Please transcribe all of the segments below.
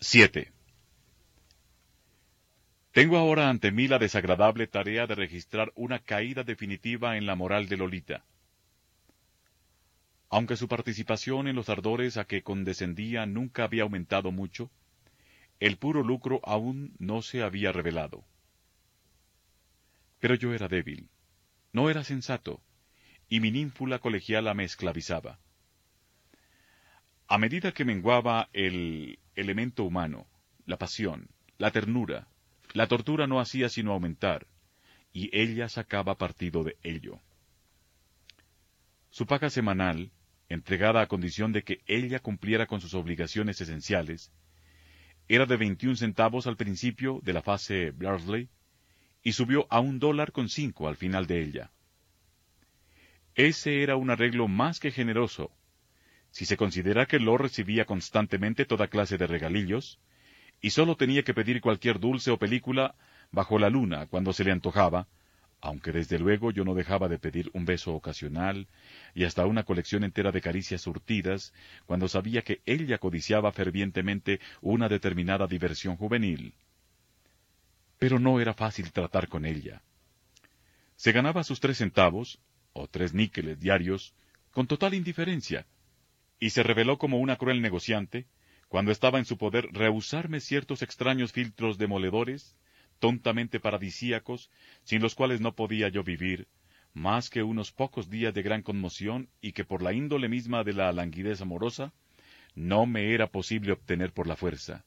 7. Tengo ahora ante mí la desagradable tarea de registrar una caída definitiva en la moral de Lolita. Aunque su participación en los ardores a que condescendía nunca había aumentado mucho, el puro lucro aún no se había revelado. Pero yo era débil, no era sensato, y mi ninfula colegiala me esclavizaba. A medida que menguaba el elemento humano, la pasión, la ternura, la tortura no hacía sino aumentar, y ella sacaba partido de ello. Su paga semanal, entregada a condición de que ella cumpliera con sus obligaciones esenciales, era de 21 centavos al principio de la fase Bradley y subió a un dólar con cinco al final de ella. Ese era un arreglo más que generoso si se considera que Lo recibía constantemente toda clase de regalillos, y sólo tenía que pedir cualquier dulce o película bajo la luna cuando se le antojaba, aunque desde luego yo no dejaba de pedir un beso ocasional y hasta una colección entera de caricias surtidas cuando sabía que ella codiciaba fervientemente una determinada diversión juvenil. Pero no era fácil tratar con ella. Se ganaba sus tres centavos, o tres níqueles diarios, con total indiferencia, y se reveló como una cruel negociante, cuando estaba en su poder rehusarme ciertos extraños filtros demoledores, tontamente paradisíacos, sin los cuales no podía yo vivir, más que unos pocos días de gran conmoción y que por la índole misma de la languidez amorosa, no me era posible obtener por la fuerza.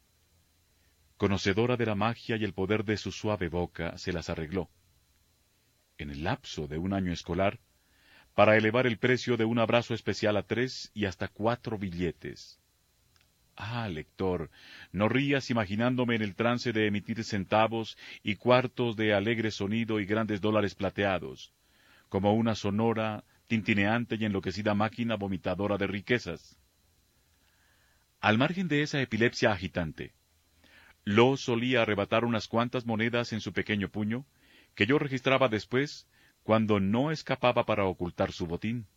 Conocedora de la magia y el poder de su suave boca, se las arregló. En el lapso de un año escolar, para elevar el precio de un abrazo especial a tres y hasta cuatro billetes. Ah, lector, no rías imaginándome en el trance de emitir centavos y cuartos de alegre sonido y grandes dólares plateados, como una sonora, tintineante y enloquecida máquina vomitadora de riquezas. Al margen de esa epilepsia agitante, Lo solía arrebatar unas cuantas monedas en su pequeño puño, que yo registraba después cuando no escapaba para ocultar su botín.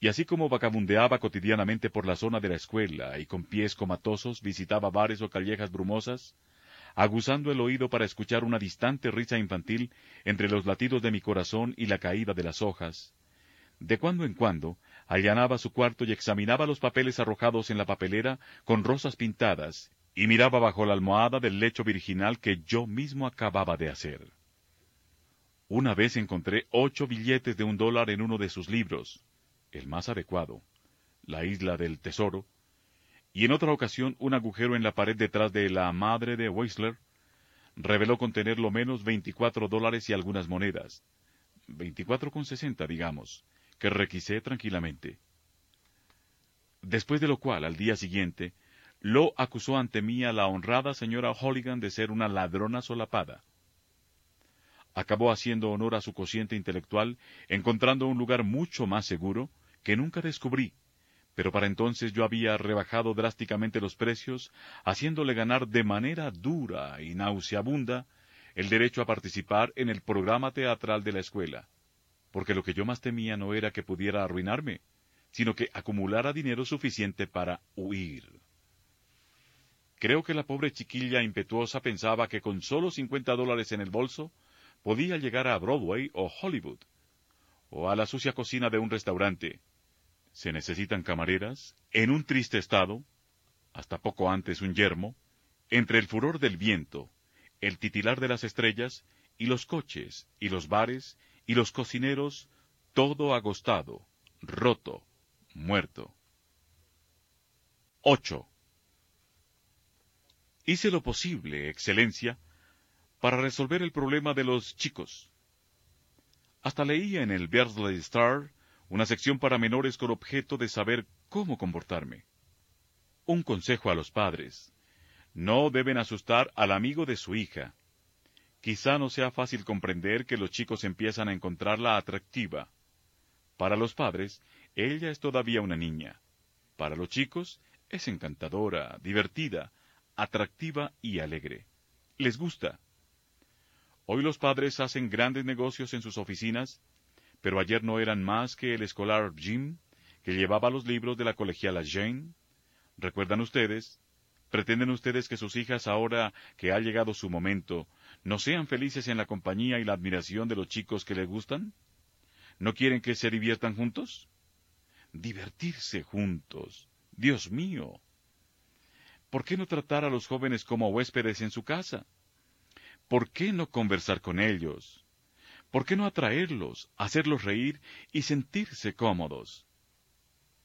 Y así como vagabundeaba cotidianamente por la zona de la escuela y con pies comatosos visitaba bares o callejas brumosas, aguzando el oído para escuchar una distante risa infantil entre los latidos de mi corazón y la caída de las hojas, de cuando en cuando allanaba su cuarto y examinaba los papeles arrojados en la papelera con rosas pintadas, y miraba bajo la almohada del lecho virginal que yo mismo acababa de hacer. Una vez encontré ocho billetes de un dólar en uno de sus libros, el más adecuado, La isla del tesoro, y en otra ocasión un agujero en la pared detrás de la madre de Weisler reveló contener lo menos veinticuatro dólares y algunas monedas, veinticuatro con sesenta, digamos, que requisé tranquilamente. Después de lo cual, al día siguiente, lo acusó ante mí a la honrada señora Holligan de ser una ladrona solapada acabó haciendo honor a su cociente intelectual, encontrando un lugar mucho más seguro, que nunca descubrí, pero para entonces yo había rebajado drásticamente los precios, haciéndole ganar de manera dura y nauseabunda el derecho a participar en el programa teatral de la escuela, porque lo que yo más temía no era que pudiera arruinarme, sino que acumulara dinero suficiente para huir. Creo que la pobre chiquilla impetuosa pensaba que con solo cincuenta dólares en el bolso podía llegar a Broadway o Hollywood, o a la sucia cocina de un restaurante. Se necesitan camareras, en un triste estado, hasta poco antes un yermo, entre el furor del viento, el titilar de las estrellas, y los coches, y los bares, y los cocineros, todo agostado, roto, muerto. 8. Hice lo posible, Excelencia, para resolver el problema de los chicos. Hasta leía en el Beardsley Star una sección para menores con objeto de saber cómo comportarme. Un consejo a los padres. No deben asustar al amigo de su hija. Quizá no sea fácil comprender que los chicos empiezan a encontrarla atractiva. Para los padres, ella es todavía una niña. Para los chicos, es encantadora, divertida, atractiva y alegre. Les gusta. Hoy los padres hacen grandes negocios en sus oficinas, pero ayer no eran más que el escolar Jim, que llevaba los libros de la colegiala Jane. ¿Recuerdan ustedes? ¿Pretenden ustedes que sus hijas, ahora que ha llegado su momento, no sean felices en la compañía y la admiración de los chicos que les gustan? ¿No quieren que se diviertan juntos? Divertirse juntos. Dios mío. ¿Por qué no tratar a los jóvenes como huéspedes en su casa? ¿Por qué no conversar con ellos? ¿Por qué no atraerlos, hacerlos reír y sentirse cómodos?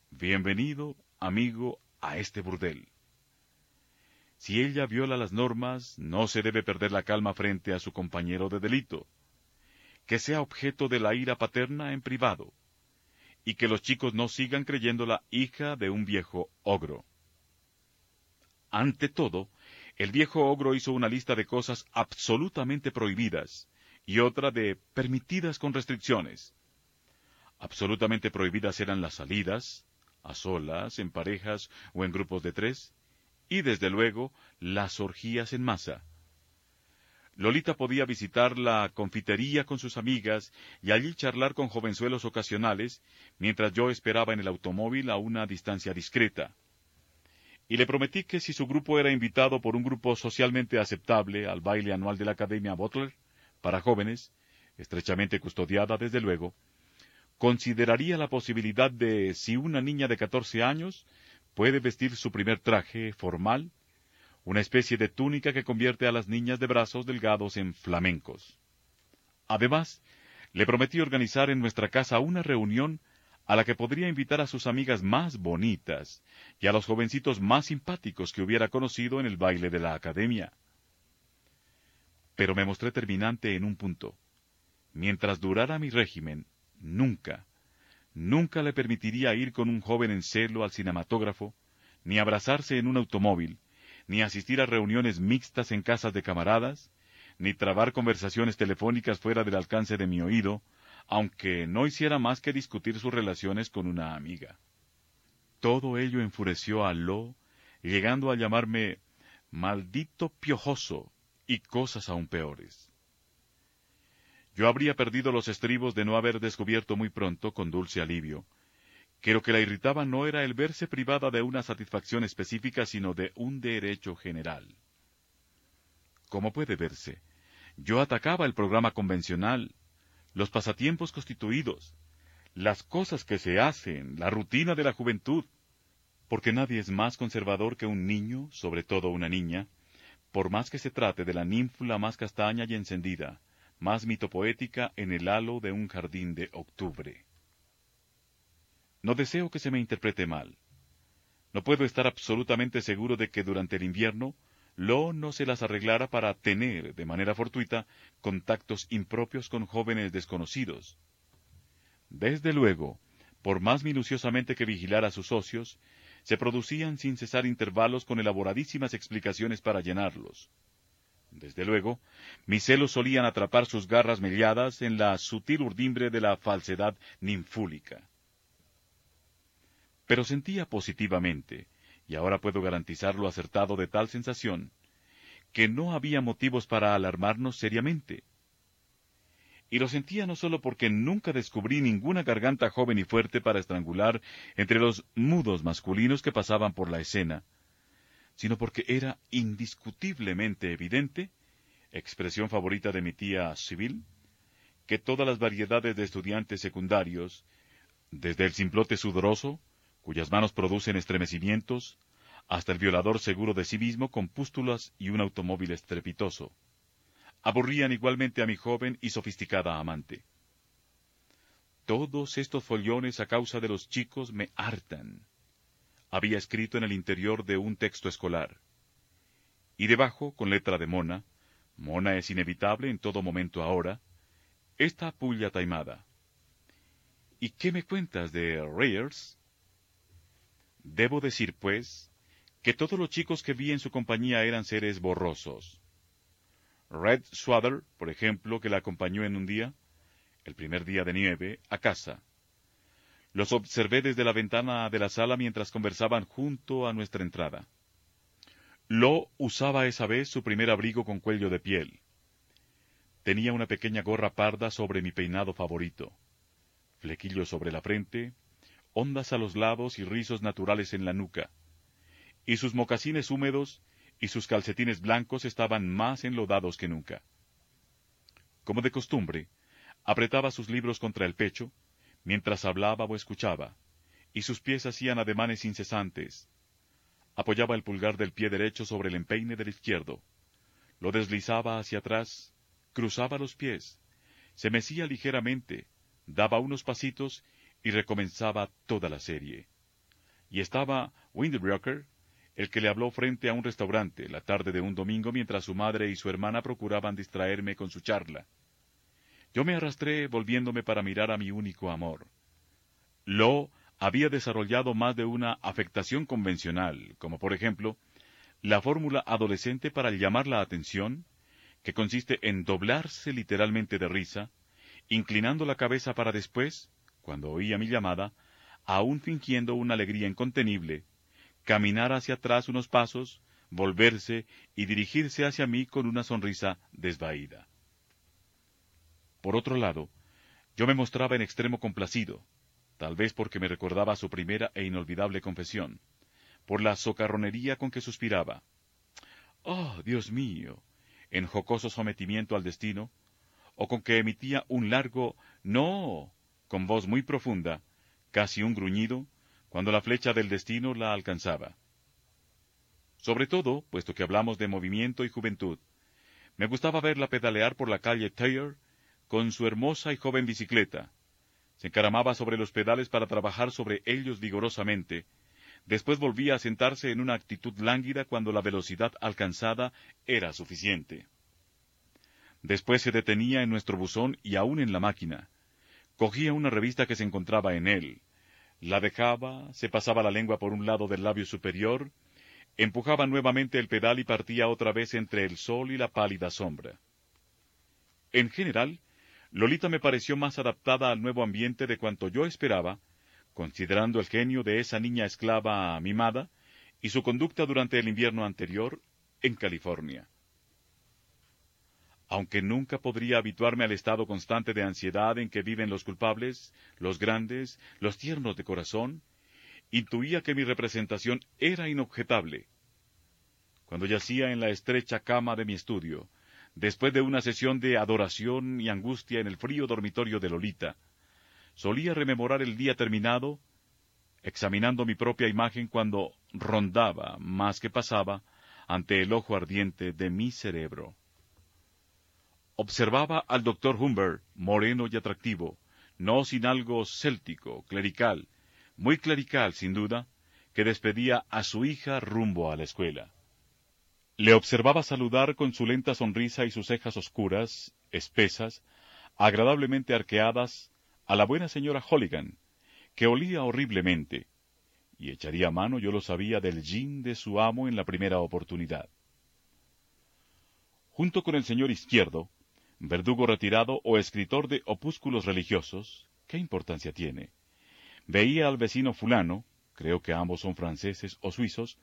Bienvenido, amigo, a este burdel. Si ella viola las normas, no se debe perder la calma frente a su compañero de delito. Que sea objeto de la ira paterna en privado, y que los chicos no sigan creyéndola hija de un viejo ogro. Ante todo, el viejo ogro hizo una lista de cosas absolutamente prohibidas y otra de permitidas con restricciones. Absolutamente prohibidas eran las salidas, a solas, en parejas o en grupos de tres, y desde luego las orgías en masa. Lolita podía visitar la confitería con sus amigas y allí charlar con jovenzuelos ocasionales, mientras yo esperaba en el automóvil a una distancia discreta. Y le prometí que si su grupo era invitado por un grupo socialmente aceptable al baile anual de la Academia Butler, para jóvenes, estrechamente custodiada desde luego, consideraría la posibilidad de si una niña de catorce años puede vestir su primer traje formal una especie de túnica que convierte a las niñas de brazos delgados en flamencos. Además, le prometí organizar en nuestra casa una reunión a la que podría invitar a sus amigas más bonitas y a los jovencitos más simpáticos que hubiera conocido en el baile de la academia. Pero me mostré terminante en un punto. Mientras durara mi régimen, nunca, nunca le permitiría ir con un joven en celo al cinematógrafo, ni abrazarse en un automóvil, ni asistir a reuniones mixtas en casas de camaradas, ni trabar conversaciones telefónicas fuera del alcance de mi oído, aunque no hiciera más que discutir sus relaciones con una amiga. Todo ello enfureció a Lo, llegando a llamarme maldito piojoso y cosas aún peores. Yo habría perdido los estribos de no haber descubierto muy pronto, con dulce alivio, que lo que la irritaba no era el verse privada de una satisfacción específica, sino de un derecho general. Como puede verse, yo atacaba el programa convencional, los pasatiempos constituidos, las cosas que se hacen, la rutina de la juventud, porque nadie es más conservador que un niño, sobre todo una niña, por más que se trate de la ninfula más castaña y encendida, más mitopoética en el halo de un jardín de octubre. No deseo que se me interprete mal. No puedo estar absolutamente seguro de que durante el invierno Lo no se las arreglara para tener, de manera fortuita, contactos impropios con jóvenes desconocidos. Desde luego, por más minuciosamente que vigilara a sus socios, se producían sin cesar intervalos con elaboradísimas explicaciones para llenarlos. Desde luego, mis celos solían atrapar sus garras melladas en la sutil urdimbre de la falsedad ninfúlica pero sentía positivamente, y ahora puedo garantizar lo acertado de tal sensación, que no había motivos para alarmarnos seriamente. Y lo sentía no solo porque nunca descubrí ninguna garganta joven y fuerte para estrangular entre los mudos masculinos que pasaban por la escena, sino porque era indiscutiblemente evidente, expresión favorita de mi tía Civil, que todas las variedades de estudiantes secundarios, desde el simplote sudoroso, cuyas manos producen estremecimientos, hasta el violador seguro de sí mismo con pústulas y un automóvil estrepitoso. Aburrían igualmente a mi joven y sofisticada amante. Todos estos follones a causa de los chicos me hartan. Había escrito en el interior de un texto escolar. Y debajo, con letra de mona, mona es inevitable en todo momento ahora, esta puya taimada. ¿Y qué me cuentas de Reyers? Debo decir, pues, que todos los chicos que vi en su compañía eran seres borrosos. Red Swatter, por ejemplo, que la acompañó en un día, el primer día de nieve, a casa. Los observé desde la ventana de la sala mientras conversaban junto a nuestra entrada. Lo usaba esa vez su primer abrigo con cuello de piel. Tenía una pequeña gorra parda sobre mi peinado favorito, flequillos sobre la frente, ondas a los lados y rizos naturales en la nuca y sus mocasines húmedos y sus calcetines blancos estaban más enlodados que nunca. Como de costumbre, apretaba sus libros contra el pecho, mientras hablaba o escuchaba, y sus pies hacían ademanes incesantes. Apoyaba el pulgar del pie derecho sobre el empeine del izquierdo, lo deslizaba hacia atrás, cruzaba los pies, se mecía ligeramente, daba unos pasitos y recomenzaba toda la serie. Y estaba Windbreaker el que le habló frente a un restaurante la tarde de un domingo mientras su madre y su hermana procuraban distraerme con su charla. Yo me arrastré volviéndome para mirar a mi único amor. Lo había desarrollado más de una afectación convencional, como por ejemplo, la fórmula adolescente para llamar la atención, que consiste en doblarse literalmente de risa, inclinando la cabeza para después, cuando oía mi llamada, aún fingiendo una alegría incontenible, caminar hacia atrás unos pasos, volverse y dirigirse hacia mí con una sonrisa desvaída. Por otro lado, yo me mostraba en extremo complacido, tal vez porque me recordaba su primera e inolvidable confesión, por la socarronería con que suspiraba. ¡Oh, Dios mío! en jocoso sometimiento al destino, o con que emitía un largo no con voz muy profunda, casi un gruñido, cuando la flecha del destino la alcanzaba. Sobre todo, puesto que hablamos de movimiento y juventud, me gustaba verla pedalear por la calle Taylor con su hermosa y joven bicicleta. Se encaramaba sobre los pedales para trabajar sobre ellos vigorosamente, después volvía a sentarse en una actitud lánguida cuando la velocidad alcanzada era suficiente. Después se detenía en nuestro buzón y aún en la máquina. Cogía una revista que se encontraba en él, la dejaba, se pasaba la lengua por un lado del labio superior, empujaba nuevamente el pedal y partía otra vez entre el sol y la pálida sombra. En general, Lolita me pareció más adaptada al nuevo ambiente de cuanto yo esperaba, considerando el genio de esa niña esclava mimada y su conducta durante el invierno anterior en California aunque nunca podría habituarme al estado constante de ansiedad en que viven los culpables, los grandes, los tiernos de corazón, intuía que mi representación era inobjetable. Cuando yacía en la estrecha cama de mi estudio, después de una sesión de adoración y angustia en el frío dormitorio de Lolita, solía rememorar el día terminado, examinando mi propia imagen cuando rondaba, más que pasaba, ante el ojo ardiente de mi cerebro. Observaba al doctor Humbert, moreno y atractivo, no sin algo céltico, clerical, muy clerical sin duda, que despedía a su hija rumbo a la escuela. Le observaba saludar con su lenta sonrisa y sus cejas oscuras, espesas, agradablemente arqueadas, a la buena señora Holligan, que olía horriblemente, y echaría mano, yo lo sabía, del gin de su amo en la primera oportunidad. Junto con el señor izquierdo, verdugo retirado o escritor de opúsculos religiosos, ¿qué importancia tiene? Veía al vecino fulano, creo que ambos son franceses o suizos,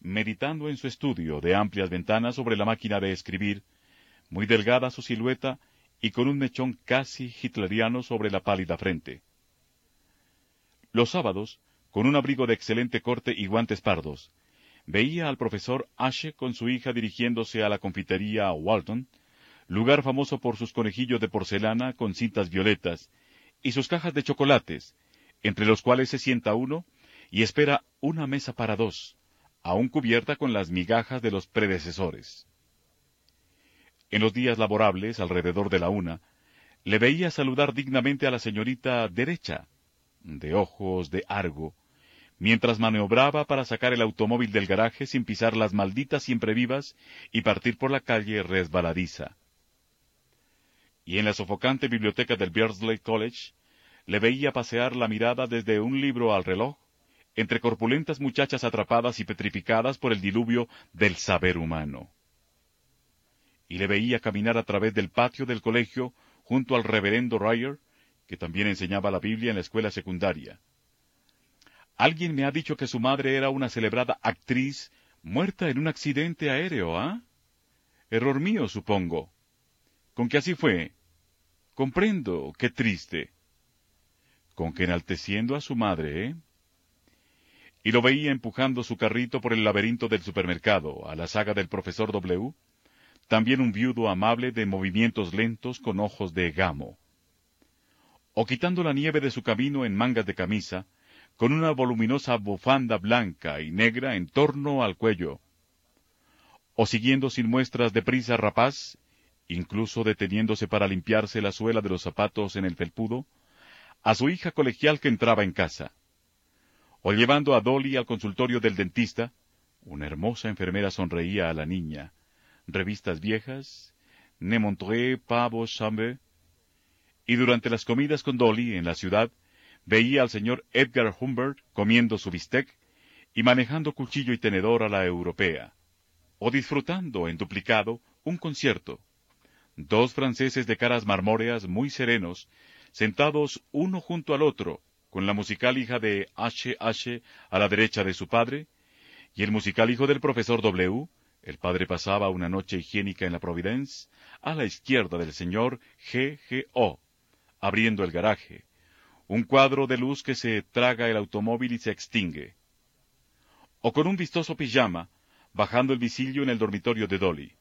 meditando en su estudio de amplias ventanas sobre la máquina de escribir, muy delgada su silueta y con un mechón casi hitleriano sobre la pálida frente. Los sábados, con un abrigo de excelente corte y guantes pardos, veía al profesor Ashe con su hija dirigiéndose a la confitería Walton, lugar famoso por sus conejillos de porcelana con cintas violetas y sus cajas de chocolates, entre los cuales se sienta uno y espera una mesa para dos, aún cubierta con las migajas de los predecesores. En los días laborables, alrededor de la una, le veía saludar dignamente a la señorita derecha, de ojos de argo, mientras maniobraba para sacar el automóvil del garaje sin pisar las malditas siempre vivas y partir por la calle resbaladiza. Y en la sofocante biblioteca del Beardsley College le veía pasear la mirada desde un libro al reloj, entre corpulentas muchachas atrapadas y petrificadas por el diluvio del saber humano. Y le veía caminar a través del patio del colegio junto al reverendo Ryer, que también enseñaba la Biblia en la escuela secundaria. Alguien me ha dicho que su madre era una celebrada actriz muerta en un accidente aéreo, ¿ah? Error mío, supongo. Con que así fue. Comprendo, qué triste. Con que enalteciendo a su madre, ¿eh? Y lo veía empujando su carrito por el laberinto del supermercado, a la saga del profesor W, también un viudo amable de movimientos lentos con ojos de gamo. O quitando la nieve de su camino en mangas de camisa, con una voluminosa bufanda blanca y negra en torno al cuello, o siguiendo sin muestras de prisa rapaz, incluso deteniéndose para limpiarse la suela de los zapatos en el felpudo, a su hija colegial que entraba en casa, o llevando a Dolly al consultorio del dentista, una hermosa enfermera sonreía a la niña, revistas viejas, Ne Montré, Pavo, Chambre, y durante las comidas con Dolly en la ciudad, veía al señor Edgar Humbert comiendo su bistec y manejando cuchillo y tenedor a la europea, o disfrutando en duplicado un concierto. Dos franceses de caras marmóreas muy serenos, sentados uno junto al otro, con la musical hija de H. H. a la derecha de su padre, y el musical hijo del profesor W. El padre pasaba una noche higiénica en la Providence, a la izquierda del señor G. G. O., abriendo el garaje, un cuadro de luz que se traga el automóvil y se extingue. O con un vistoso pijama, bajando el visillo en el dormitorio de Dolly.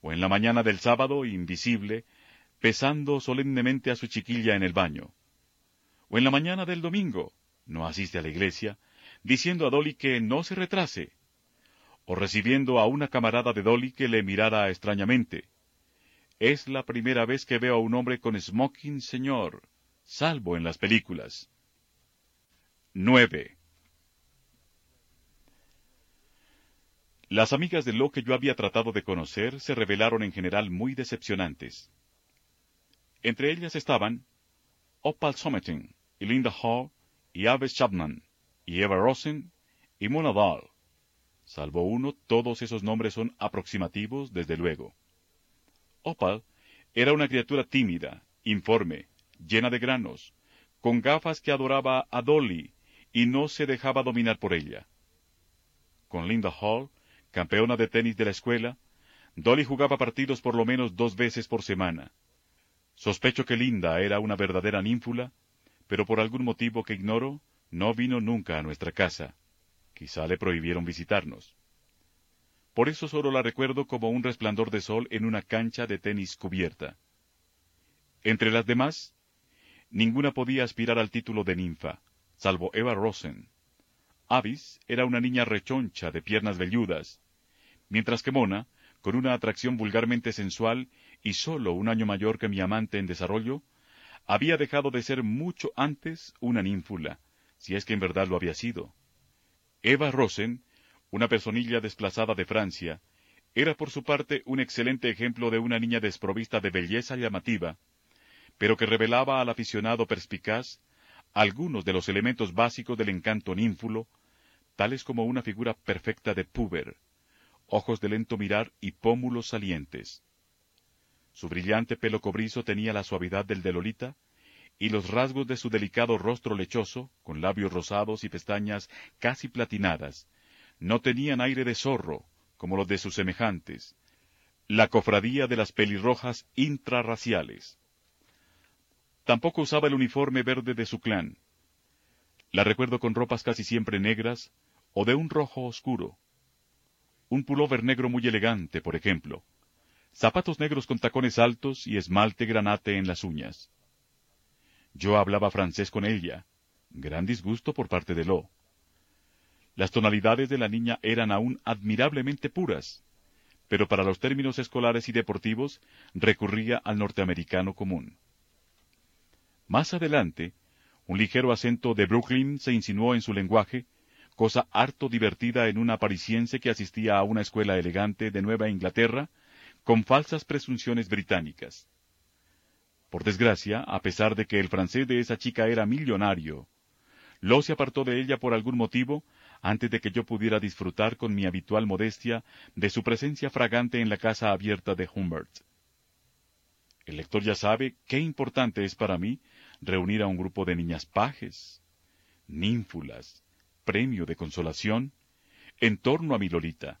O en la mañana del sábado, invisible, pesando solemnemente a su chiquilla en el baño. O en la mañana del domingo, no asiste a la iglesia, diciendo a Dolly que no se retrase. O recibiendo a una camarada de Dolly que le mirara extrañamente. Es la primera vez que veo a un hombre con smoking, señor salvo en las películas. 9. Las amigas de lo que yo había tratado de conocer se revelaron en general muy decepcionantes. Entre ellas estaban Opal Somerton, y Linda Hall, y Aves Chapman, y Eva Rosen, y Mona Dahl. Salvo uno, todos esos nombres son aproximativos, desde luego. Opal era una criatura tímida, informe, llena de granos, con gafas que adoraba a Dolly y no se dejaba dominar por ella. Con Linda Hall, campeona de tenis de la escuela, Dolly jugaba partidos por lo menos dos veces por semana. Sospecho que Linda era una verdadera ninfula, pero por algún motivo que ignoro, no vino nunca a nuestra casa. Quizá le prohibieron visitarnos. Por eso solo la recuerdo como un resplandor de sol en una cancha de tenis cubierta. Entre las demás, Ninguna podía aspirar al título de ninfa, salvo Eva Rosen. Avis era una niña rechoncha de piernas velludas, mientras que Mona, con una atracción vulgarmente sensual y sólo un año mayor que mi amante en desarrollo, había dejado de ser mucho antes una ninfula, si es que en verdad lo había sido. Eva Rosen, una personilla desplazada de Francia, era por su parte un excelente ejemplo de una niña desprovista de belleza llamativa, pero que revelaba al aficionado perspicaz algunos de los elementos básicos del encanto ninfulo, tales como una figura perfecta de puber, ojos de lento mirar y pómulos salientes. Su brillante pelo cobrizo tenía la suavidad del de Lolita, y los rasgos de su delicado rostro lechoso, con labios rosados y pestañas casi platinadas, no tenían aire de zorro, como los de sus semejantes, la cofradía de las pelirrojas intrarraciales. Tampoco usaba el uniforme verde de su clan. La recuerdo con ropas casi siempre negras o de un rojo oscuro. Un pullover negro muy elegante, por ejemplo. Zapatos negros con tacones altos y esmalte granate en las uñas. Yo hablaba francés con ella. Gran disgusto por parte de Lo. Las tonalidades de la niña eran aún admirablemente puras, pero para los términos escolares y deportivos recurría al norteamericano común. Más adelante, un ligero acento de Brooklyn se insinuó en su lenguaje, cosa harto divertida en una parisiense que asistía a una escuela elegante de Nueva Inglaterra, con falsas presunciones británicas. Por desgracia, a pesar de que el francés de esa chica era millonario, Lo se apartó de ella por algún motivo antes de que yo pudiera disfrutar con mi habitual modestia de su presencia fragante en la casa abierta de Humbert. El lector ya sabe qué importante es para mí reunir a un grupo de niñas pajes, ninfulas, premio de consolación, en torno a mi Lolita,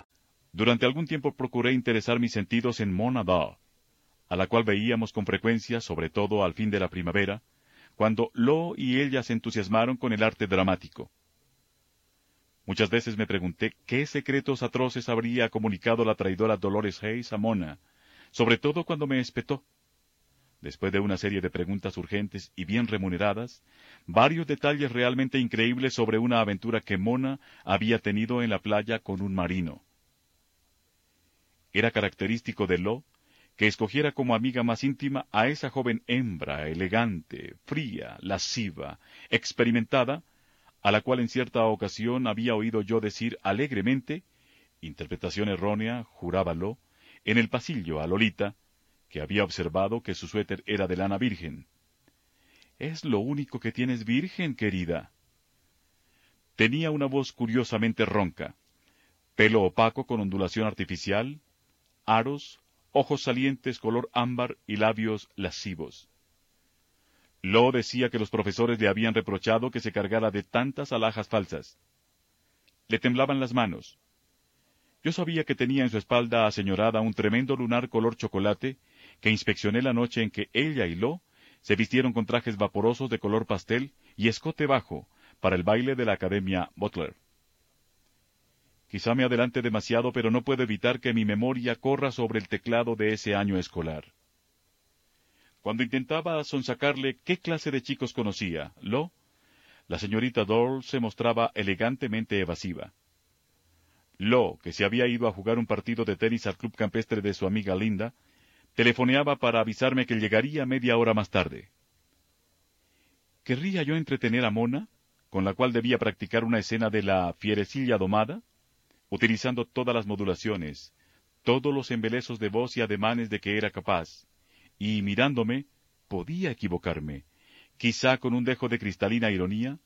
Durante algún tiempo procuré interesar mis sentidos en Mona Daw, a la cual veíamos con frecuencia, sobre todo al fin de la primavera, cuando Lo y ella se entusiasmaron con el arte dramático. Muchas veces me pregunté qué secretos atroces habría comunicado la traidora Dolores Hayes a Mona, sobre todo cuando me espetó. Después de una serie de preguntas urgentes y bien remuneradas, varios detalles realmente increíbles sobre una aventura que Mona había tenido en la playa con un marino. Era característico de Lo que escogiera como amiga más íntima a esa joven hembra, elegante, fría, lasciva, experimentada, a la cual en cierta ocasión había oído yo decir alegremente, interpretación errónea, juraba Lo, en el pasillo a Lolita, que había observado que su suéter era de lana virgen. Es lo único que tienes virgen, querida. Tenía una voz curiosamente ronca, pelo opaco con ondulación artificial, aros, ojos salientes color ámbar y labios lascivos. Lo decía que los profesores le habían reprochado que se cargara de tantas alhajas falsas. Le temblaban las manos. Yo sabía que tenía en su espalda aseñorada un tremendo lunar color chocolate que inspeccioné la noche en que ella y Lo se vistieron con trajes vaporosos de color pastel y escote bajo para el baile de la Academia Butler. Quizá me adelante demasiado, pero no puedo evitar que mi memoria corra sobre el teclado de ese año escolar. Cuando intentaba sonsacarle qué clase de chicos conocía, lo, la señorita Dole se mostraba elegantemente evasiva. Lo, que se había ido a jugar un partido de tenis al club campestre de su amiga Linda, telefoneaba para avisarme que llegaría media hora más tarde. ¿Querría yo entretener a Mona, con la cual debía practicar una escena de la fierecilla domada? Utilizando todas las modulaciones, todos los embelezos de voz y ademanes de que era capaz, y mirándome, podía equivocarme. Quizá con un dejo de cristalina ironía,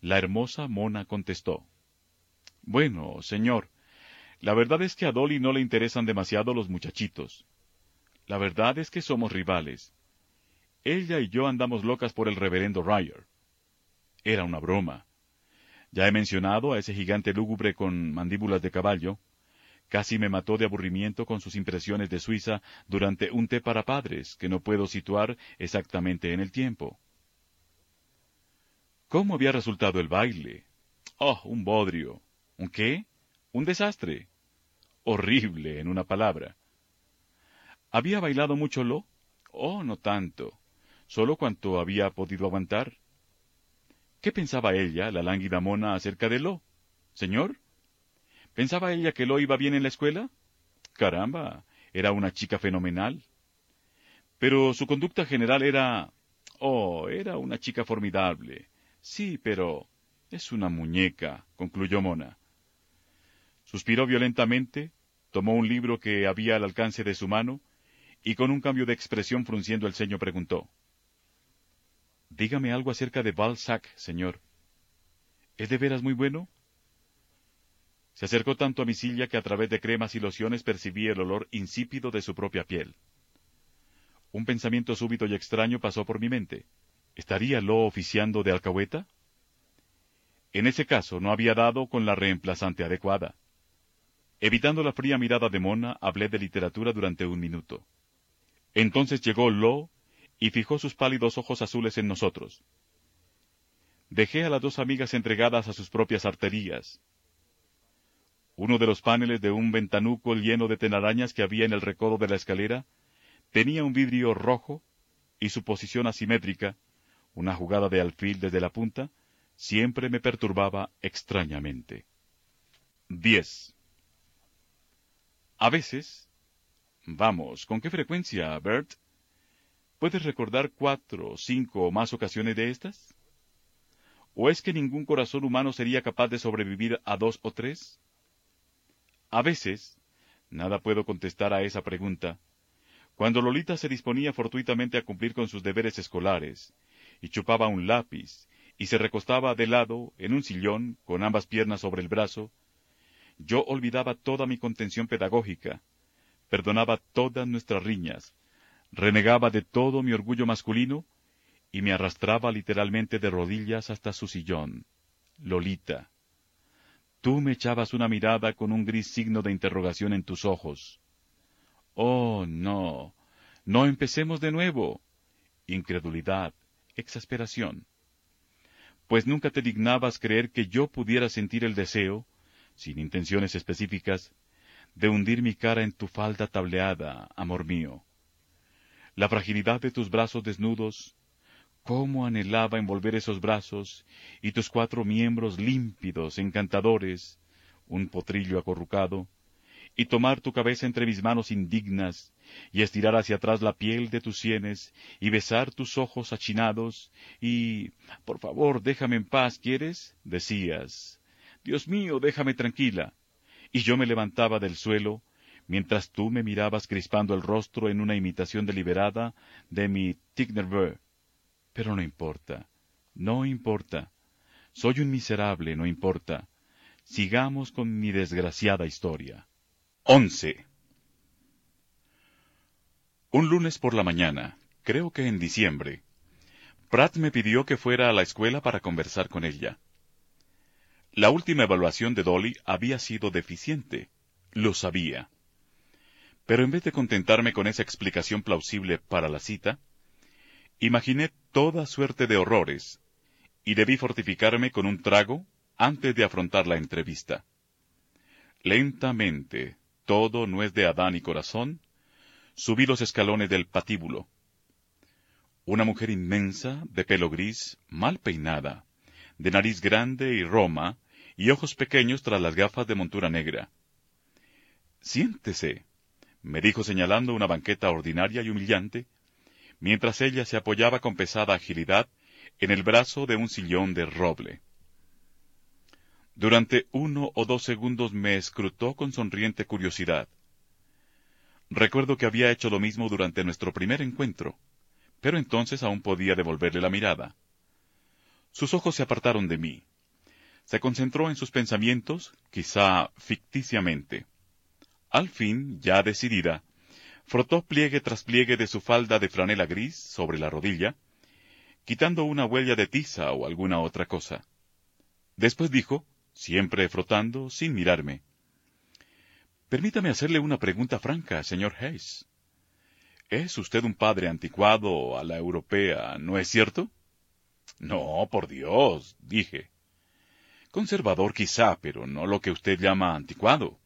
la hermosa mona contestó. Bueno, señor, la verdad es que a Dolly no le interesan demasiado los muchachitos. La verdad es que somos rivales. Ella y yo andamos locas por el reverendo Ryer. Era una broma. Ya he mencionado a ese gigante lúgubre con mandíbulas de caballo. Casi me mató de aburrimiento con sus impresiones de Suiza durante un té para padres que no puedo situar exactamente en el tiempo. ¿Cómo había resultado el baile? Oh, un bodrio. ¿Un qué? Un desastre. Horrible, en una palabra. ¿Había bailado mucho Lo? Oh, no tanto. Solo cuanto había podido aguantar. ¿Qué pensaba ella, la lánguida mona, acerca de Lo? ¿Señor? ¿Pensaba ella que Lo iba bien en la escuela? Caramba, era una chica fenomenal. Pero su conducta general era... Oh, era una chica formidable. Sí, pero... Es una muñeca, concluyó Mona. Suspiró violentamente, tomó un libro que había al alcance de su mano, y con un cambio de expresión frunciendo el ceño preguntó. Dígame algo acerca de Balzac, señor. ¿Es de veras muy bueno? Se acercó tanto a mi silla que a través de cremas y lociones percibí el olor insípido de su propia piel. Un pensamiento súbito y extraño pasó por mi mente. ¿Estaría Lo oficiando de alcahueta? En ese caso no había dado con la reemplazante adecuada. Evitando la fría mirada de Mona, hablé de literatura durante un minuto. Entonces llegó Lo y fijó sus pálidos ojos azules en nosotros. Dejé a las dos amigas entregadas a sus propias arterías. Uno de los paneles de un ventanuco lleno de telarañas que había en el recodo de la escalera tenía un vidrio rojo y su posición asimétrica, una jugada de alfil desde la punta, siempre me perturbaba extrañamente. 10. A veces, vamos, ¿con qué frecuencia, Bert? ¿Puedes recordar cuatro, cinco o más ocasiones de estas? ¿O es que ningún corazón humano sería capaz de sobrevivir a dos o tres? A veces, nada puedo contestar a esa pregunta, cuando Lolita se disponía fortuitamente a cumplir con sus deberes escolares, y chupaba un lápiz, y se recostaba de lado en un sillón con ambas piernas sobre el brazo, yo olvidaba toda mi contención pedagógica, perdonaba todas nuestras riñas, renegaba de todo mi orgullo masculino y me arrastraba literalmente de rodillas hasta su sillón. Lolita. Tú me echabas una mirada con un gris signo de interrogación en tus ojos. Oh, no. No empecemos de nuevo. Incredulidad, exasperación. Pues nunca te dignabas creer que yo pudiera sentir el deseo, sin intenciones específicas, de hundir mi cara en tu falda tableada, amor mío. La fragilidad de tus brazos desnudos, cómo anhelaba envolver esos brazos y tus cuatro miembros límpidos, encantadores, un potrillo acorrucado, y tomar tu cabeza entre mis manos indignas, y estirar hacia atrás la piel de tus sienes, y besar tus ojos achinados, y por favor, déjame en paz, ¿quieres? decías. Dios mío, déjame tranquila. Y yo me levantaba del suelo, mientras tú me mirabas crispando el rostro en una imitación deliberada de mi tic. Pero no importa, no importa. Soy un miserable, no importa. Sigamos con mi desgraciada historia. 11. Un lunes por la mañana, creo que en diciembre, Pratt me pidió que fuera a la escuela para conversar con ella. La última evaluación de Dolly había sido deficiente, lo sabía. Pero en vez de contentarme con esa explicación plausible para la cita, imaginé toda suerte de horrores, y debí fortificarme con un trago antes de afrontar la entrevista. Lentamente, todo no es de Adán y corazón, subí los escalones del patíbulo. Una mujer inmensa, de pelo gris, mal peinada, de nariz grande y roma, y ojos pequeños tras las gafas de montura negra. Siéntese, me dijo señalando una banqueta ordinaria y humillante, mientras ella se apoyaba con pesada agilidad en el brazo de un sillón de roble. Durante uno o dos segundos me escrutó con sonriente curiosidad. Recuerdo que había hecho lo mismo durante nuestro primer encuentro, pero entonces aún podía devolverle la mirada. Sus ojos se apartaron de mí. Se concentró en sus pensamientos, quizá ficticiamente. Al fin, ya decidida, frotó pliegue tras pliegue de su falda de franela gris sobre la rodilla, quitando una huella de tiza o alguna otra cosa. Después dijo, siempre frotando, sin mirarme. Permítame hacerle una pregunta franca, señor Hayes. ¿Es usted un padre anticuado a la europea, no es cierto? No, por Dios, dije. Conservador quizá, pero no lo que usted llama anticuado.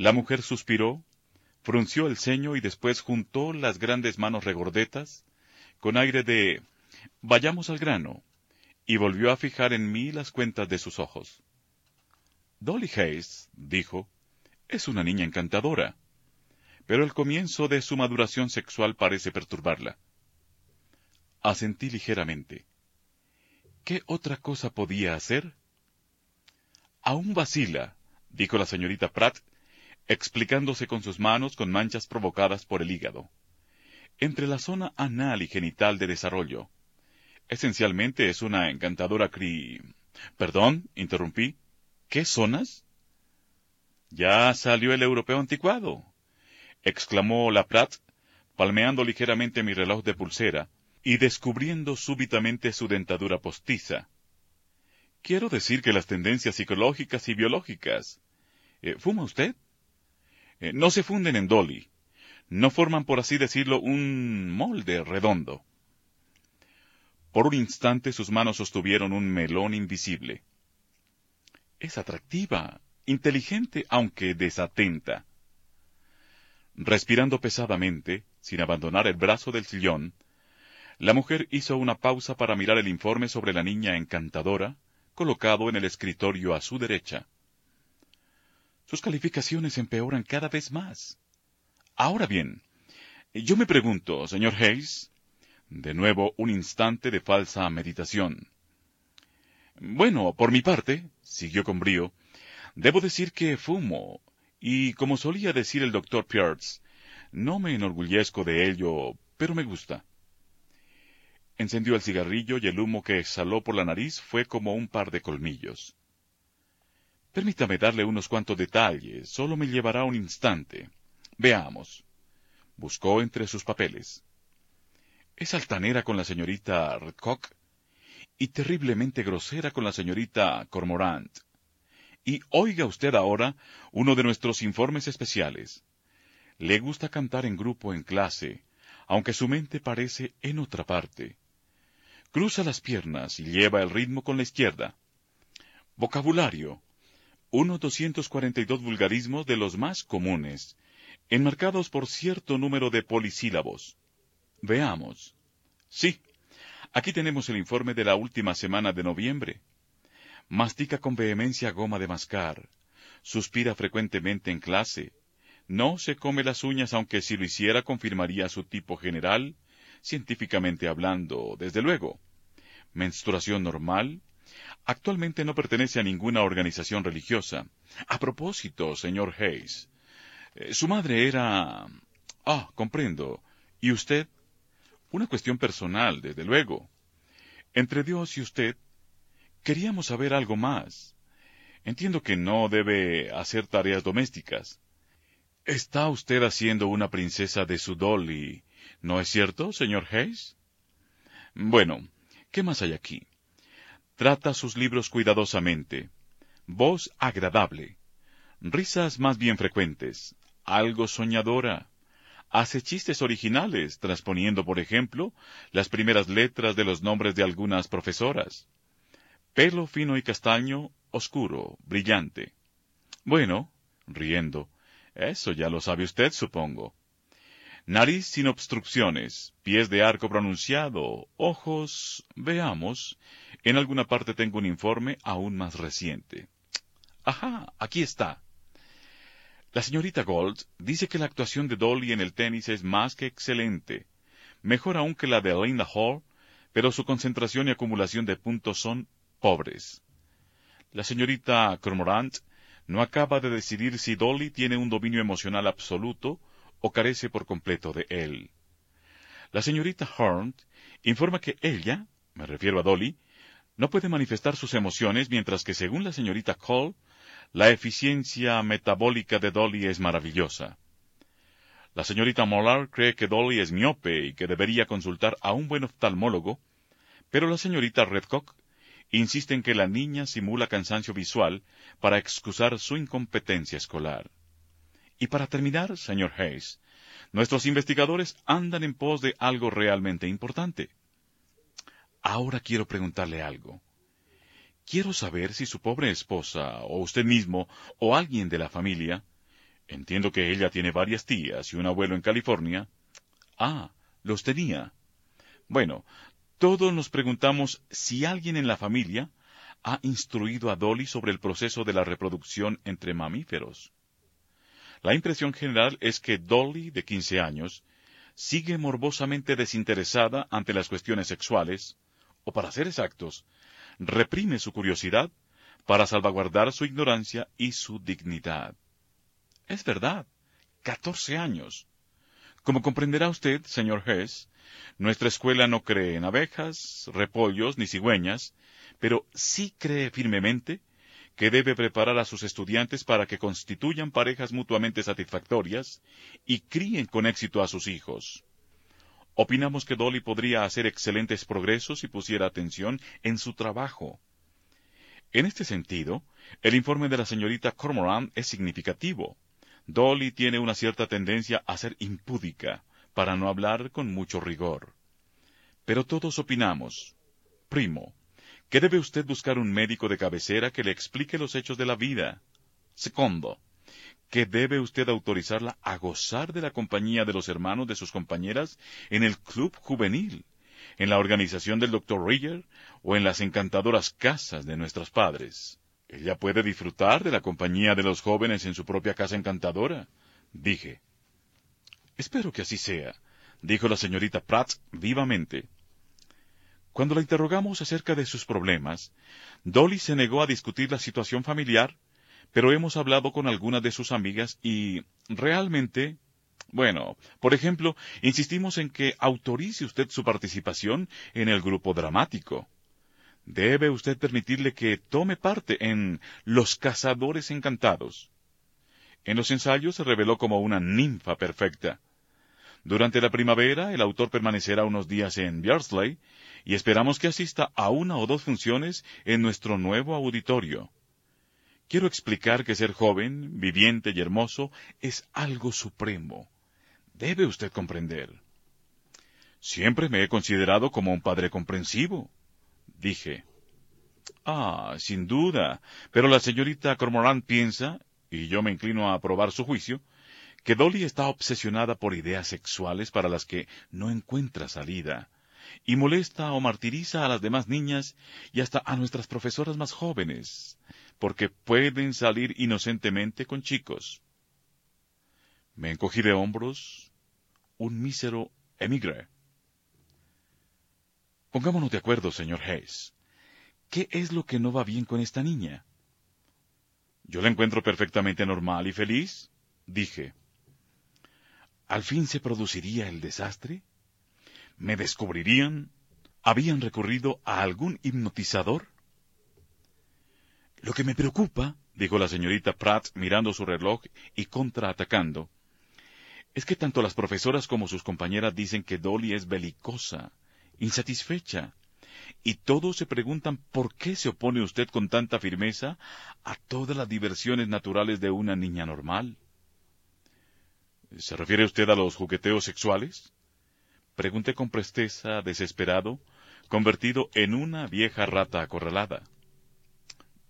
La mujer suspiró, frunció el ceño y después juntó las grandes manos regordetas, con aire de vayamos al grano, y volvió a fijar en mí las cuentas de sus ojos. Dolly Hayes, dijo, es una niña encantadora, pero el comienzo de su maduración sexual parece perturbarla. Asentí ligeramente. ¿Qué otra cosa podía hacer? Aún vacila, dijo la señorita Pratt, explicándose con sus manos con manchas provocadas por el hígado. Entre la zona anal y genital de desarrollo. Esencialmente es una encantadora cri... Perdón, interrumpí. ¿Qué zonas? Ya salió el europeo anticuado, exclamó la Pratt, palmeando ligeramente mi reloj de pulsera y descubriendo súbitamente su dentadura postiza. Quiero decir que las tendencias psicológicas y biológicas. Eh, ¿Fuma usted? Eh, no se funden en Dolly. No forman, por así decirlo, un molde redondo. Por un instante sus manos sostuvieron un melón invisible. Es atractiva, inteligente, aunque desatenta. Respirando pesadamente, sin abandonar el brazo del sillón, la mujer hizo una pausa para mirar el informe sobre la niña encantadora, colocado en el escritorio a su derecha. Sus calificaciones empeoran cada vez más. Ahora bien, yo me pregunto, señor Hayes, de nuevo un instante de falsa meditación. Bueno, por mi parte, siguió con brío, debo decir que fumo, y como solía decir el doctor Pierce, no me enorgullezco de ello, pero me gusta. Encendió el cigarrillo y el humo que exhaló por la nariz fue como un par de colmillos. Permítame darle unos cuantos detalles, solo me llevará un instante. Veamos. Buscó entre sus papeles. Es altanera con la señorita Redcock y terriblemente grosera con la señorita Cormorant. Y oiga usted ahora uno de nuestros informes especiales. Le gusta cantar en grupo en clase, aunque su mente parece en otra parte. Cruza las piernas y lleva el ritmo con la izquierda. Vocabulario. Unos 242 vulgarismos de los más comunes, enmarcados por cierto número de polisílabos. Veamos. Sí, aquí tenemos el informe de la última semana de noviembre. Mastica con vehemencia goma de mascar. Suspira frecuentemente en clase. No se come las uñas aunque si lo hiciera confirmaría su tipo general científicamente hablando, desde luego. Menstruación normal. Actualmente no pertenece a ninguna organización religiosa. A propósito, señor Hayes, eh, su madre era... Ah, comprendo. ¿Y usted? Una cuestión personal, desde luego. Entre Dios y usted, queríamos saber algo más. Entiendo que no debe hacer tareas domésticas. ¿Está usted haciendo una princesa de su dolly ¿No es cierto, señor Hayes? Bueno, ¿qué más hay aquí? Trata sus libros cuidadosamente. Voz agradable. Risas más bien frecuentes. Algo soñadora. Hace chistes originales, transponiendo, por ejemplo, las primeras letras de los nombres de algunas profesoras. Pelo fino y castaño, oscuro, brillante. Bueno, riendo, eso ya lo sabe usted, supongo. Nariz sin obstrucciones, pies de arco pronunciado, ojos, veamos. En alguna parte tengo un informe aún más reciente. Ajá, aquí está. La señorita Gold dice que la actuación de Dolly en el tenis es más que excelente, mejor aún que la de Linda Hall, pero su concentración y acumulación de puntos son pobres. La señorita Cormorant no acaba de decidir si Dolly tiene un dominio emocional absoluto o carece por completo de él. La señorita Horn informa que ella, me refiero a Dolly, no puede manifestar sus emociones, mientras que según la señorita Cole, la eficiencia metabólica de Dolly es maravillosa. La señorita Molar cree que Dolly es miope y que debería consultar a un buen oftalmólogo, pero la señorita Redcock insiste en que la niña simula cansancio visual para excusar su incompetencia escolar. Y para terminar, señor Hayes, nuestros investigadores andan en pos de algo realmente importante. Ahora quiero preguntarle algo. Quiero saber si su pobre esposa, o usted mismo, o alguien de la familia, entiendo que ella tiene varias tías y un abuelo en California. Ah, los tenía. Bueno, todos nos preguntamos si alguien en la familia ha instruido a Dolly sobre el proceso de la reproducción entre mamíferos. La impresión general es que Dolly, de quince años, sigue morbosamente desinteresada ante las cuestiones sexuales, o para ser exactos, reprime su curiosidad para salvaguardar su ignorancia y su dignidad. Es verdad, catorce años. Como comprenderá usted, señor Hess, nuestra escuela no cree en abejas, repollos ni cigüeñas, pero sí cree firmemente que debe preparar a sus estudiantes para que constituyan parejas mutuamente satisfactorias y críen con éxito a sus hijos. Opinamos que Dolly podría hacer excelentes progresos si pusiera atención en su trabajo. En este sentido, el informe de la señorita Cormoran es significativo. Dolly tiene una cierta tendencia a ser impúdica, para no hablar con mucho rigor. Pero todos opinamos. Primo, que debe usted buscar un médico de cabecera que le explique los hechos de la vida. Segundo, que debe usted autorizarla a gozar de la compañía de los hermanos de sus compañeras en el club juvenil, en la organización del Dr. Rieger o en las encantadoras casas de nuestros padres. Ella puede disfrutar de la compañía de los jóvenes en su propia casa encantadora, dije. Espero que así sea, dijo la señorita Pratt vivamente. Cuando la interrogamos acerca de sus problemas, Dolly se negó a discutir la situación familiar, pero hemos hablado con algunas de sus amigas y realmente, bueno, por ejemplo, insistimos en que autorice usted su participación en el grupo dramático. Debe usted permitirle que tome parte en Los Cazadores Encantados. En los ensayos se reveló como una ninfa perfecta. Durante la primavera, el autor permanecerá unos días en Beardsley y esperamos que asista a una o dos funciones en nuestro nuevo auditorio. Quiero explicar que ser joven, viviente y hermoso es algo supremo. Debe usted comprender. Siempre me he considerado como un padre comprensivo, dije. Ah, sin duda. Pero la señorita Cormorant piensa, y yo me inclino a aprobar su juicio, que Dolly está obsesionada por ideas sexuales para las que no encuentra salida, y molesta o martiriza a las demás niñas y hasta a nuestras profesoras más jóvenes, porque pueden salir inocentemente con chicos. Me encogí de hombros, un mísero emigre. Pongámonos de acuerdo, señor Hayes. ¿Qué es lo que no va bien con esta niña? Yo la encuentro perfectamente normal y feliz, dije. ¿Al fin se produciría el desastre? ¿Me descubrirían? ¿Habían recurrido a algún hipnotizador? Lo que me preocupa, dijo la señorita Pratt mirando su reloj y contraatacando, es que tanto las profesoras como sus compañeras dicen que Dolly es belicosa, insatisfecha, y todos se preguntan por qué se opone usted con tanta firmeza a todas las diversiones naturales de una niña normal. ¿Se refiere usted a los jugueteos sexuales? Pregunté con presteza, desesperado, convertido en una vieja rata acorralada.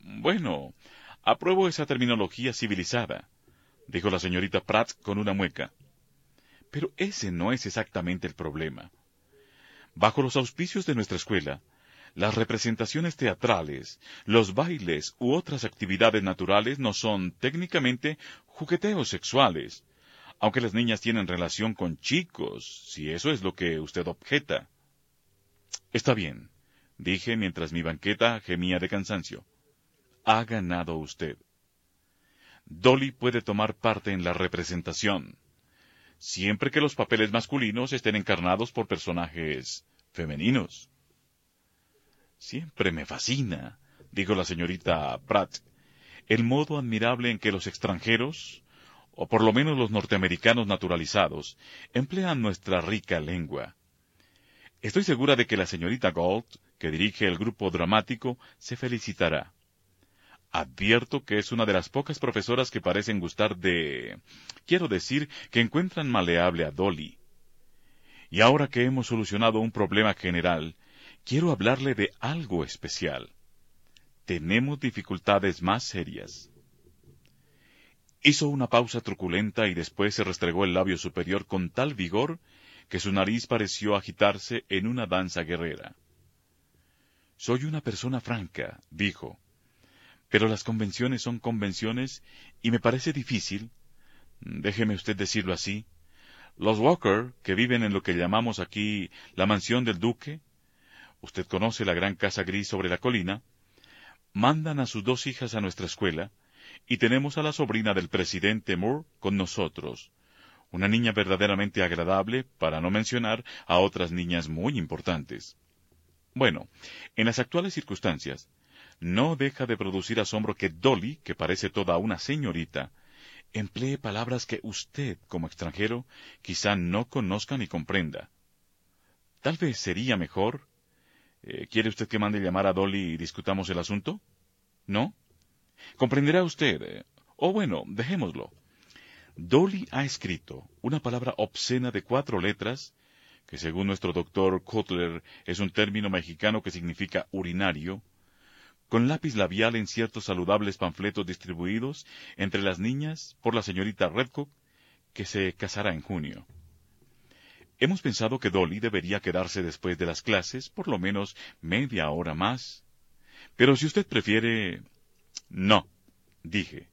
Bueno, apruebo esa terminología civilizada, dijo la señorita Pratt con una mueca. Pero ese no es exactamente el problema. Bajo los auspicios de nuestra escuela, las representaciones teatrales, los bailes u otras actividades naturales no son técnicamente jugueteos sexuales, aunque las niñas tienen relación con chicos, si eso es lo que usted objeta. Está bien, dije mientras mi banqueta gemía de cansancio. Ha ganado usted. Dolly puede tomar parte en la representación, siempre que los papeles masculinos estén encarnados por personajes femeninos. Siempre me fascina, dijo la señorita Pratt, el modo admirable en que los extranjeros, o por lo menos los norteamericanos naturalizados, emplean nuestra rica lengua. Estoy segura de que la señorita Gold, que dirige el grupo dramático, se felicitará. Advierto que es una de las pocas profesoras que parecen gustar de... quiero decir, que encuentran maleable a Dolly. Y ahora que hemos solucionado un problema general, quiero hablarle de algo especial. Tenemos dificultades más serias. Hizo una pausa truculenta y después se restregó el labio superior con tal vigor que su nariz pareció agitarse en una danza guerrera. Soy una persona franca, dijo, pero las convenciones son convenciones y me parece difícil, déjeme usted decirlo así, los Walker, que viven en lo que llamamos aquí la mansión del duque, usted conoce la gran casa gris sobre la colina, mandan a sus dos hijas a nuestra escuela, y tenemos a la sobrina del presidente Moore con nosotros, una niña verdaderamente agradable, para no mencionar a otras niñas muy importantes. Bueno, en las actuales circunstancias, no deja de producir asombro que Dolly, que parece toda una señorita, emplee palabras que usted, como extranjero, quizá no conozca ni comprenda. Tal vez sería mejor. Eh, ¿Quiere usted que mande llamar a Dolly y discutamos el asunto? ¿No? Comprenderá usted. Eh, o bueno, dejémoslo. Dolly ha escrito una palabra obscena de cuatro letras, que según nuestro doctor Kotler es un término mexicano que significa urinario, con lápiz labial en ciertos saludables panfletos distribuidos entre las niñas por la señorita Redcock, que se casará en junio. Hemos pensado que Dolly debería quedarse después de las clases por lo menos media hora más. Pero si usted prefiere... No, dije.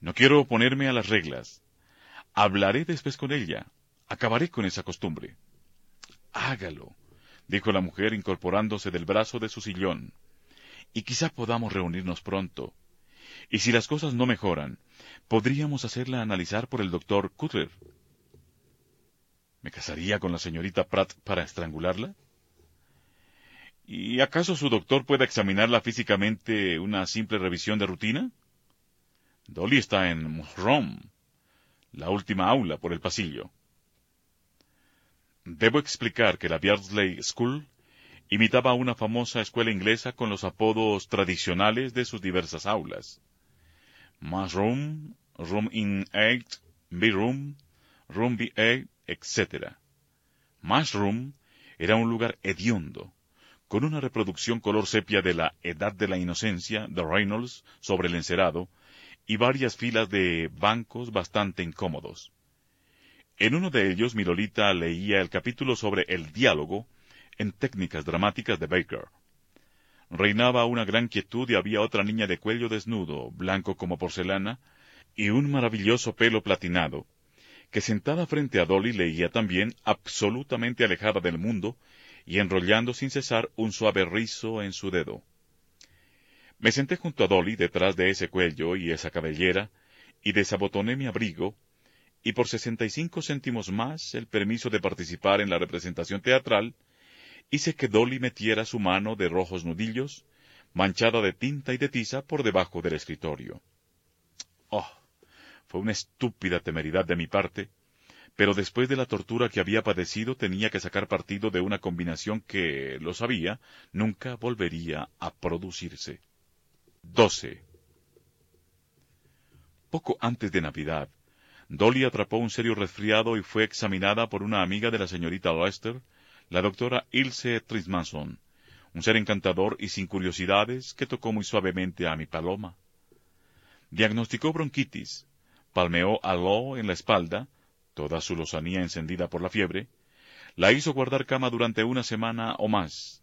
No quiero oponerme a las reglas. Hablaré después con ella. Acabaré con esa costumbre. Hágalo, dijo la mujer incorporándose del brazo de su sillón y quizá podamos reunirnos pronto. Y si las cosas no mejoran, podríamos hacerla analizar por el doctor Cutler. ¿Me casaría con la señorita Pratt para estrangularla? ¿Y acaso su doctor puede examinarla físicamente una simple revisión de rutina? Dolly está en Rom, la última aula por el pasillo. Debo explicar que la Beardsley School imitaba una famosa escuela inglesa con los apodos tradicionales de sus diversas aulas. Mushroom, Room in Eight, B-Room, Room B8, etc. Mushroom era un lugar hediondo, con una reproducción color sepia de la Edad de la Inocencia de Reynolds sobre el encerado y varias filas de bancos bastante incómodos. En uno de ellos mi Lolita leía el capítulo sobre el diálogo en técnicas dramáticas de Baker. Reinaba una gran quietud y había otra niña de cuello desnudo, blanco como porcelana, y un maravilloso pelo platinado, que sentada frente a Dolly leía también, absolutamente alejada del mundo, y enrollando sin cesar un suave rizo en su dedo. Me senté junto a Dolly detrás de ese cuello y esa cabellera, y desabotoné mi abrigo, y por sesenta y cinco céntimos más el permiso de participar en la representación teatral, hice que Dolly metiera su mano de rojos nudillos, manchada de tinta y de tiza, por debajo del escritorio. Oh, fue una estúpida temeridad de mi parte, pero después de la tortura que había padecido tenía que sacar partido de una combinación que, lo sabía, nunca volvería a producirse. 12. Poco antes de Navidad, Dolly atrapó un serio resfriado y fue examinada por una amiga de la señorita Lester, la doctora Ilse Trismanson, un ser encantador y sin curiosidades que tocó muy suavemente a mi paloma. Diagnosticó bronquitis, palmeó a Lo en la espalda, toda su lozanía encendida por la fiebre, la hizo guardar cama durante una semana o más.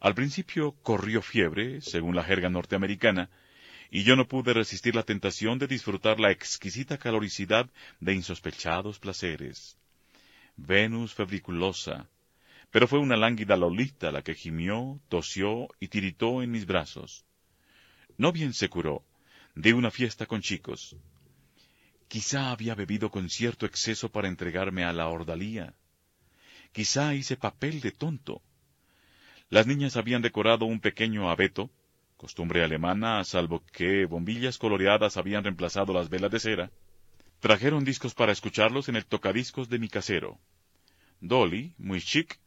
Al principio corrió fiebre, según la jerga norteamericana, y yo no pude resistir la tentación de disfrutar la exquisita caloricidad de insospechados placeres. Venus febriculosa, pero fue una lánguida Lolita la que gimió, tosió y tiritó en mis brazos. No bien se curó, di una fiesta con chicos. Quizá había bebido con cierto exceso para entregarme a la ordalía. Quizá hice papel de tonto. Las niñas habían decorado un pequeño abeto, costumbre alemana, salvo que bombillas coloreadas habían reemplazado las velas de cera. Trajeron discos para escucharlos en el tocadiscos de mi casero. Dolly, muy chic,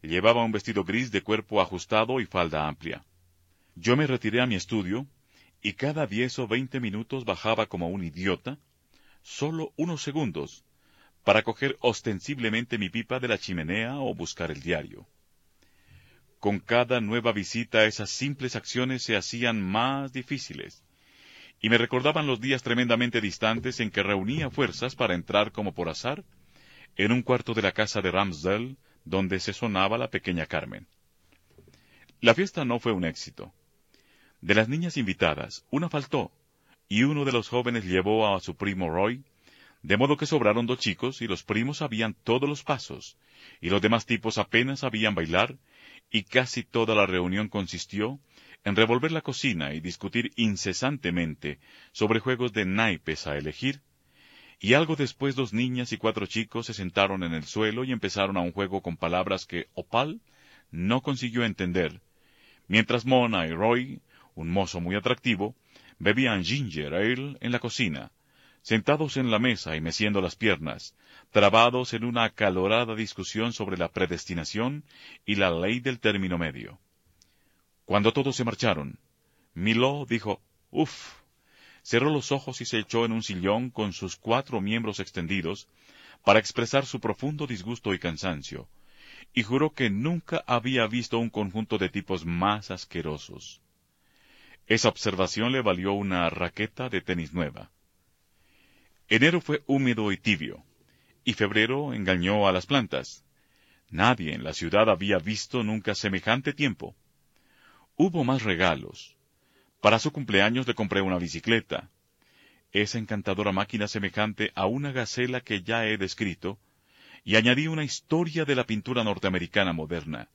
Llevaba un vestido gris de cuerpo ajustado y falda amplia. Yo me retiré a mi estudio, y cada diez o veinte minutos bajaba como un idiota, solo unos segundos, para coger ostensiblemente mi pipa de la chimenea o buscar el diario. Con cada nueva visita esas simples acciones se hacían más difíciles, y me recordaban los días tremendamente distantes en que reunía fuerzas para entrar como por azar en un cuarto de la casa de Ramsdale donde se sonaba la pequeña Carmen. La fiesta no fue un éxito. De las niñas invitadas, una faltó, y uno de los jóvenes llevó a su primo Roy, de modo que sobraron dos chicos y los primos sabían todos los pasos, y los demás tipos apenas sabían bailar, y casi toda la reunión consistió en revolver la cocina y discutir incesantemente sobre juegos de naipes a elegir, y algo después dos niñas y cuatro chicos se sentaron en el suelo y empezaron a un juego con palabras que Opal no consiguió entender, mientras Mona y Roy, un mozo muy atractivo, bebían ginger ale en la cocina, sentados en la mesa y meciendo las piernas, trabados en una acalorada discusión sobre la predestinación y la ley del término medio. Cuando todos se marcharon, Miló dijo, Uf, cerró los ojos y se echó en un sillón con sus cuatro miembros extendidos para expresar su profundo disgusto y cansancio, y juró que nunca había visto un conjunto de tipos más asquerosos. Esa observación le valió una raqueta de tenis nueva. Enero fue húmedo y tibio, y febrero engañó a las plantas. Nadie en la ciudad había visto nunca semejante tiempo. Hubo más regalos. Para su cumpleaños le compré una bicicleta. Esa encantadora máquina semejante a una gacela que ya he descrito, y añadí una historia de la pintura norteamericana moderna.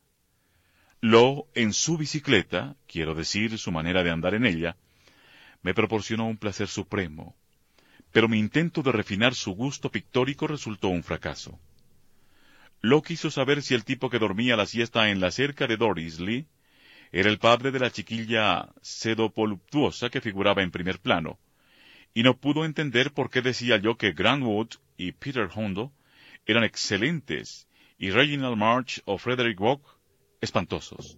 Lo, en su bicicleta, quiero decir su manera de andar en ella, me proporcionó un placer supremo, pero mi intento de refinar su gusto pictórico resultó un fracaso. Lo quiso saber si el tipo que dormía la siesta en la cerca de Doris Lee era el padre de la chiquilla sedopoluptuosa que figuraba en primer plano, y no pudo entender por qué decía yo que Grant Wood y Peter Hondo eran excelentes y Reginald March o Frederick Walk espantosos.